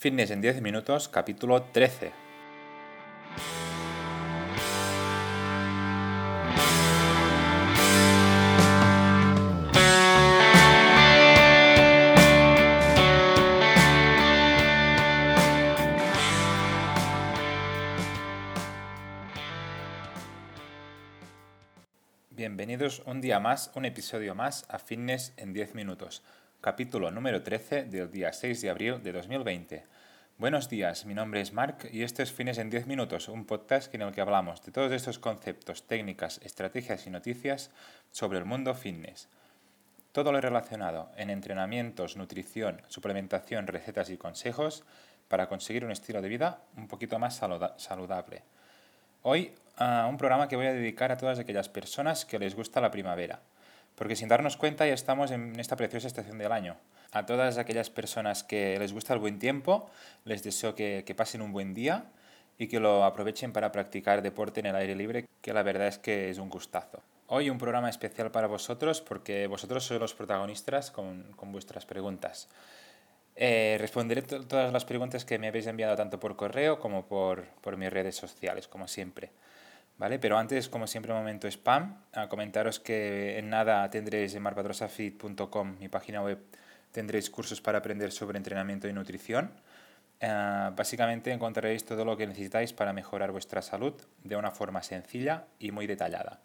Fitness en 10 minutos, capítulo 13. Bienvenidos un día más, un episodio más a Fitness en 10 minutos capítulo número 13 del día 6 de abril de 2020. Buenos días, mi nombre es Mark y este es Fines en 10 Minutos, un podcast en el que hablamos de todos estos conceptos, técnicas, estrategias y noticias sobre el mundo fitness. Todo lo relacionado en entrenamientos, nutrición, suplementación, recetas y consejos para conseguir un estilo de vida un poquito más saludable. Hoy, uh, un programa que voy a dedicar a todas aquellas personas que les gusta la primavera porque sin darnos cuenta ya estamos en esta preciosa estación del año. A todas aquellas personas que les gusta el buen tiempo, les deseo que, pasen un buen día y que lo aprovechen para practicar deporte en el aire libre, que la verdad es que es un gustazo. Hoy un programa especial para vosotros porque vosotros sois los protagonistas con, vuestras preguntas. Eh, responderé todas las preguntas que me habéis enviado tanto por correo como por, por mis redes sociales, como siempre. ¿Vale? Pero antes, como siempre, momento spam. A comentaros que en nada tendréis en marpadrosafit.com, mi página web, tendréis cursos para aprender sobre entrenamiento y nutrición. Eh, básicamente encontraréis todo lo que necesitáis para mejorar vuestra salud de una forma sencilla y muy detallada.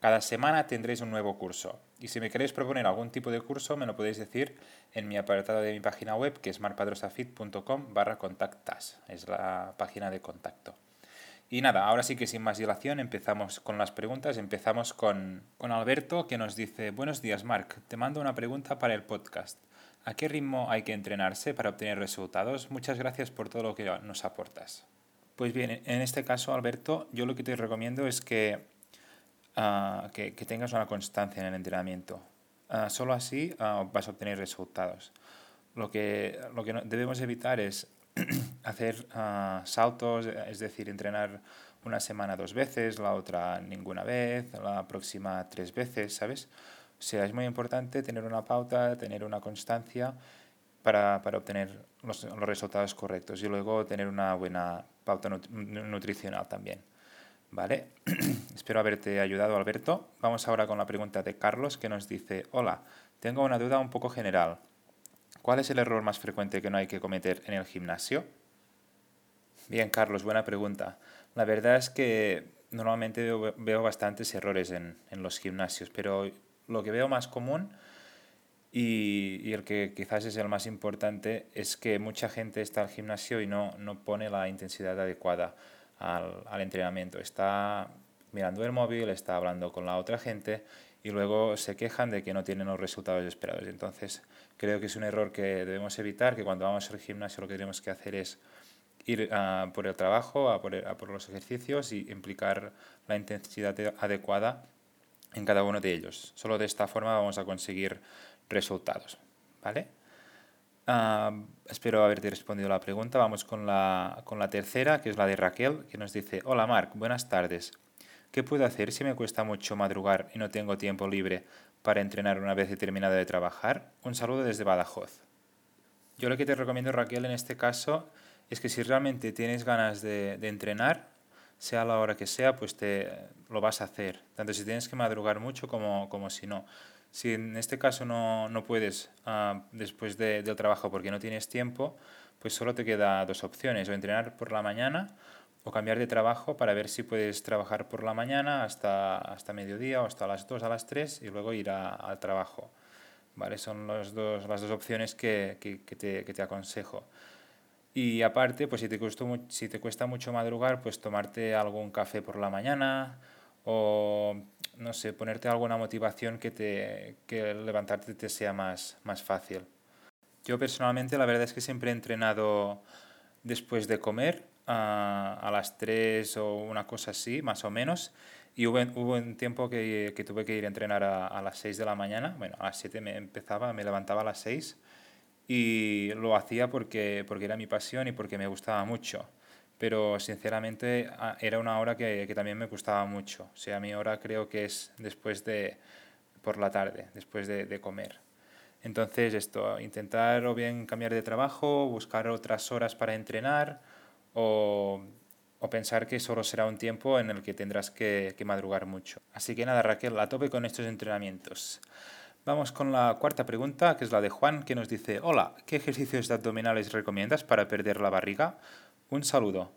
Cada semana tendréis un nuevo curso y si me queréis proponer algún tipo de curso me lo podéis decir en mi apartado de mi página web que es marpadrosafit.com barra contactas, es la página de contacto. Y nada, ahora sí que sin más dilación empezamos con las preguntas. Empezamos con, Alberto que nos dice, buenos días Marc, te mando una pregunta para el podcast. ¿A qué ritmo hay que entrenarse para obtener resultados? Muchas gracias por todo lo que nos aportas. Pues bien, en este caso, Alberto, yo lo que te recomiendo es que, ah, que, tengas una constancia en el entrenamiento. Uh, solo así ah, vas a obtener resultados. Lo que, lo que debemos evitar es hacer ah, saltos, es decir, entrenar una semana dos veces, la otra ninguna vez, la próxima tres veces, ¿sabes? O sea, es muy importante tener una pauta, tener una constancia para, para obtener los, los, resultados correctos y luego tener una buena pauta nutricional también. ¿Vale? Espero haberte ayudado, Alberto. Vamos ahora con la pregunta de Carlos que nos dice, hola, tengo una duda un poco general. ¿Cuál es el error más frecuente que no hay que cometer en el gimnasio? Bien, Carlos, buena pregunta. La verdad es que normalmente veo, bastantes errores en, los gimnasios, pero lo que veo más común y, el que quizás es el más importante es que mucha gente está al gimnasio y no, no pone la intensidad adecuada al, al entrenamiento. Está mirando el móvil, está hablando con la otra gente y luego se quejan de que no tienen los resultados esperados. Entonces, creo que es un error que debemos evitar, que cuando vamos al gimnasio lo que tenemos que hacer es ir por el trabajo, a por, los ejercicios y implicar la intensidad adecuada en cada uno de ellos. Solo de esta forma vamos a conseguir resultados. ¿Vale? espero haberte respondido la pregunta. Vamos con la, con la tercera, que es la de Raquel, que nos dice, hola Marc, buenas tardes. ¿Qué puedo hacer si me cuesta mucho madrugar y no tengo tiempo libre para entrenar una vez terminado de trabajar? Un saludo desde Badajoz. Yo lo que te recomiendo, Raquel, en este caso, es que si realmente tienes ganas de, entrenar, sea la hora que sea, pues te lo vas a hacer. Tanto si tienes que madrugar mucho como, como si no. Si en este caso no, no puedes uh, después de, del trabajo porque no tienes tiempo, pues solo te queda dos opciones, o entrenar por la mañana o cambiar de trabajo para ver si puedes trabajar por la mañana hasta, hasta mediodía o hasta las 2 a las 3 y luego ir al trabajo. ¿Vale? Son los dos, las dos opciones que, que, te, que, te, aconsejo. Y aparte, pues si te, cuesta, si te cuesta mucho madrugar, pues tomarte algún café por la mañana o, no sé, ponerte alguna motivación que, te, que levantarte te sea más, más fácil. Yo personalmente la verdad es que siempre he entrenado después de comer a, las 3 o una cosa así, más o menos. Y hubo, hubo un tiempo que, que, tuve que ir a entrenar a, a, las 6 de la mañana. Bueno, a las 7 me empezaba, me levantaba a las 6 y lo hacía porque, porque era mi pasión y porque me gustaba mucho. Pero sinceramente era una hora que, que también me gustaba mucho. O sea, mi hora creo que es después de, por la tarde, después de, de comer. Entonces esto, intentar o bien cambiar de trabajo, buscar otras horas para entrenar o, o pensar que solo será un tiempo en el que tendrás que, que madrugar mucho. Así que nada, Raquel, a tope con estos entrenamientos. Vamos con la cuarta pregunta, que es la de Juan, que nos dice, hola, ¿qué ejercicios de abdominales recomiendas para perder la barriga? Un saludo.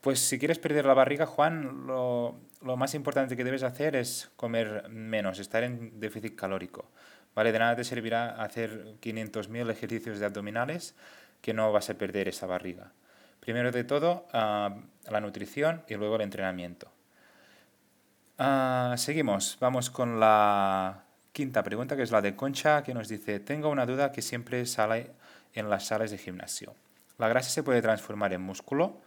Pues si quieres perder la barriga, Juan, lo, lo más importante que debes hacer es comer menos, estar en déficit calórico. ¿Vale? De nada te servirá hacer 500.000 ejercicios de abdominales que no vas a perder esa barriga. Primero de todo, la nutrición y luego el entrenamiento. Uh, seguimos, vamos con la Quinta pregunta, que es la de Concha, que nos dice, tengo una duda que siempre sale en las salas de gimnasio. ¿La grasa se puede transformar en músculo?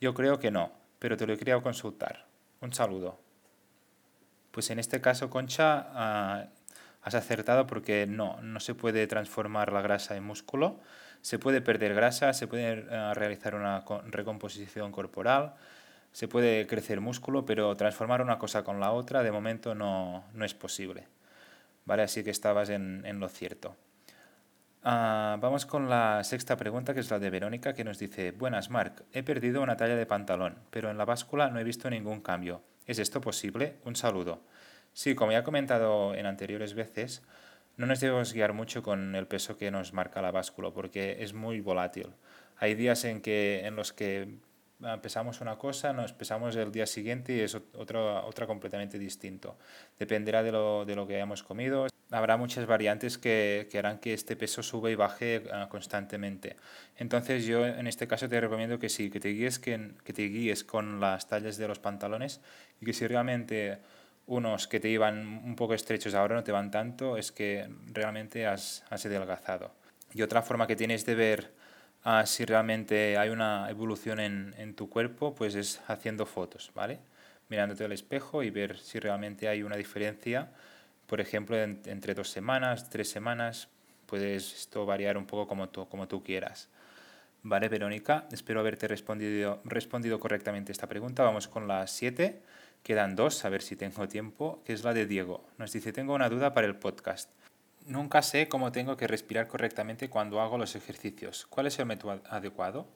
Yo creo que no, pero te lo querido consultar. Un saludo. Pues en este caso, Concha, uh, has acertado porque no, no se puede transformar la grasa en músculo. Se puede perder grasa, se puede uh, realizar una recomposición corporal, se puede crecer músculo, pero transformar una cosa con la otra de momento no, no es posible. ¿vale? Así que estabas en, en lo cierto. Uh, vamos con la sexta pregunta, que es la de Verónica, que nos dice, Buenas, Marc, he perdido una talla de pantalón, pero en la báscula no he visto ningún cambio. ¿Es esto posible? Un saludo. Sí, como ya he comentado en anteriores veces, no nos debemos guiar mucho con el peso que nos marca la báscula, porque es muy volátil. Hay días en, que, en los que Ah, pesamos una cosa, nos pesamos el día siguiente y es otra, otra completamente distinto. Dependerá de lo, de lo que hayamos comido. Habrá muchas variantes que, que harán que este peso suba y baje uh, constantemente. Entonces yo en este caso te recomiendo que sí, que te guíes, que, que te guíes con las tallas de los pantalones y que si realmente unos que te iban un poco estrechos ahora no te van tanto, es que realmente has, has adelgazado. Y otra forma que tienes de ver si realmente hay una evolución en, en, tu cuerpo, pues es haciendo fotos, ¿vale? Mirándote al espejo y ver si realmente hay una diferencia, por ejemplo, entre dos semanas, tres semanas, puedes esto variar un poco como tú, como tú quieras. Vale, Verónica, espero haberte respondido, respondido correctamente esta pregunta. Vamos con las siete. Quedan dos, a ver si tengo tiempo, que es la de Diego. Nos dice, tengo una duda para el podcast. Nunca sé cómo tengo que respirar correctamente cuando hago los ejercicios. ¿Cuál es el método adecuado?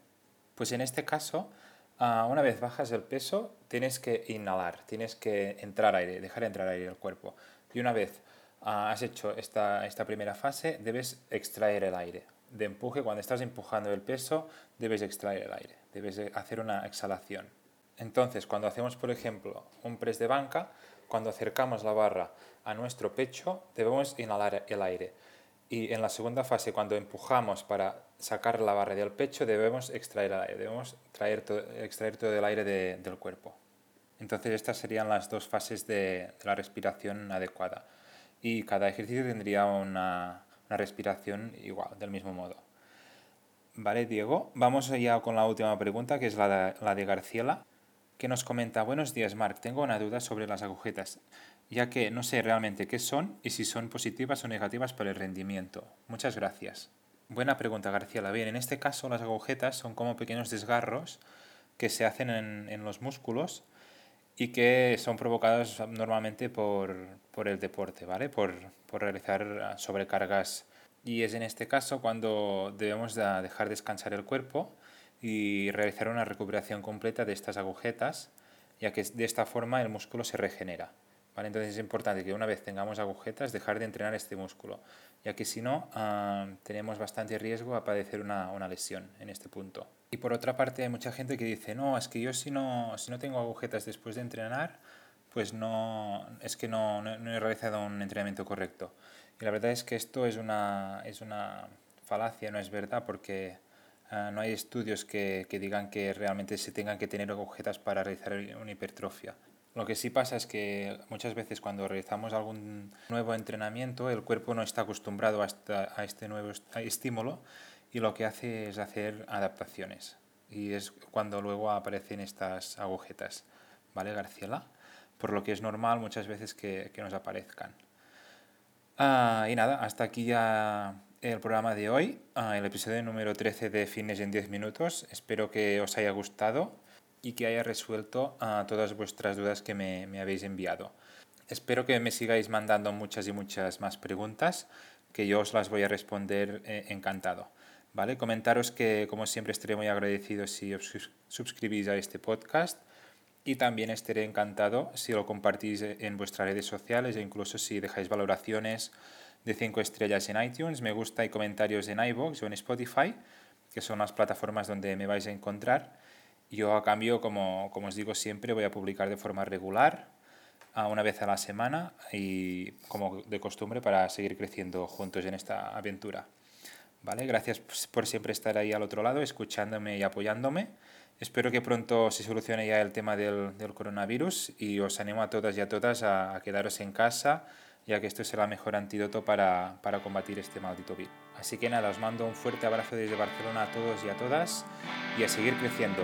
Pues en este caso, ah, una vez bajas el peso, tienes que inhalar, tienes que entrar aire, dejar entrar aire al cuerpo. Y una vez ah, has hecho esta, esta primera fase, debes extraer el aire. De empuje, cuando estás empujando el peso, debes extraer el aire, debes hacer una exhalación. Entonces, cuando hacemos, por ejemplo, un press de banca, cuando acercamos la barra a nuestro pecho, debemos inhalar el aire. Y en la segunda fase, cuando empujamos para sacar la barra del pecho, debemos extraer el aire, debemos traer extraer todo el aire del cuerpo. Entonces estas serían las dos fases de, la respiración adecuada. Y cada ejercicio tendría una, una respiración igual, del mismo modo. Vale, Diego. Vamos ya con la última pregunta, que es la de, la de Garciela, que nos comenta, buenos días, Marc, tengo una duda sobre las agujetas ya que no sé realmente qué son y si son positivas o negativas para el rendimiento. Muchas gracias. Buena pregunta, García Bien, en este caso las agujetas son como pequeños desgarros que se hacen en, los músculos y que son provocados normalmente por, el deporte, ¿vale? Por, por, realizar sobrecargas. Y es en este caso cuando debemos dejar descansar el cuerpo y realizar una recuperación completa de estas agujetas, ya que de esta forma el músculo se regenera. Entonces es importante que una vez tengamos agujetas, dejar de entrenar este músculo, ya que si no, ah, tenemos bastante riesgo a padecer una, una, lesión en este punto. Y por otra parte, hay mucha gente que dice, no, es que yo si no, si no tengo agujetas después de entrenar, pues no, es que no, no, he realizado un entrenamiento correcto. Y la verdad es que esto es una, es una falacia, no es verdad, porque ah, no hay estudios que, que digan que realmente se tengan que tener agujetas para realizar una hipertrofia. Lo que sí pasa es que muchas veces cuando realizamos algún nuevo entrenamiento el cuerpo no está acostumbrado a, a este nuevo estímulo y lo que hace es hacer adaptaciones. Y es cuando luego aparecen estas agujetas, ¿vale, Garciela? Por lo que es normal muchas veces que, que nos aparezcan. Ah, y nada, hasta aquí ya el programa de hoy, ah, el episodio número 13 de Fines en 10 minutos. Espero que os haya gustado y que haya resuelto uh, todas vuestras dudas que me, me, habéis enviado. Espero que me sigáis mandando muchas y muchas más preguntas, que yo os las voy a responder eh, encantado. ¿Vale? Comentaros que, como siempre, estaré muy agradecido si os suscribís a este podcast y también estaré encantado si lo compartís en vuestras redes sociales e incluso si dejáis valoraciones de 5 estrellas en iTunes, me gusta y comentarios en iVoox o en Spotify, que son las plataformas donde me vais a encontrar. Yo a cambio, como, como os digo siempre, voy a publicar de forma regular, una vez a la semana y como de costumbre para seguir creciendo juntos en esta aventura. ¿Vale? Gracias por siempre estar ahí al otro lado, escuchándome y apoyándome. Espero que pronto se solucione ya el tema del, del coronavirus y os animo a todas y a todas a, a quedaros en casa, ya que esto será el mejor antídoto para, para combatir este maldito virus. Así que nada, os mando un fuerte abrazo desde Barcelona a todos y a todas y a seguir creciendo.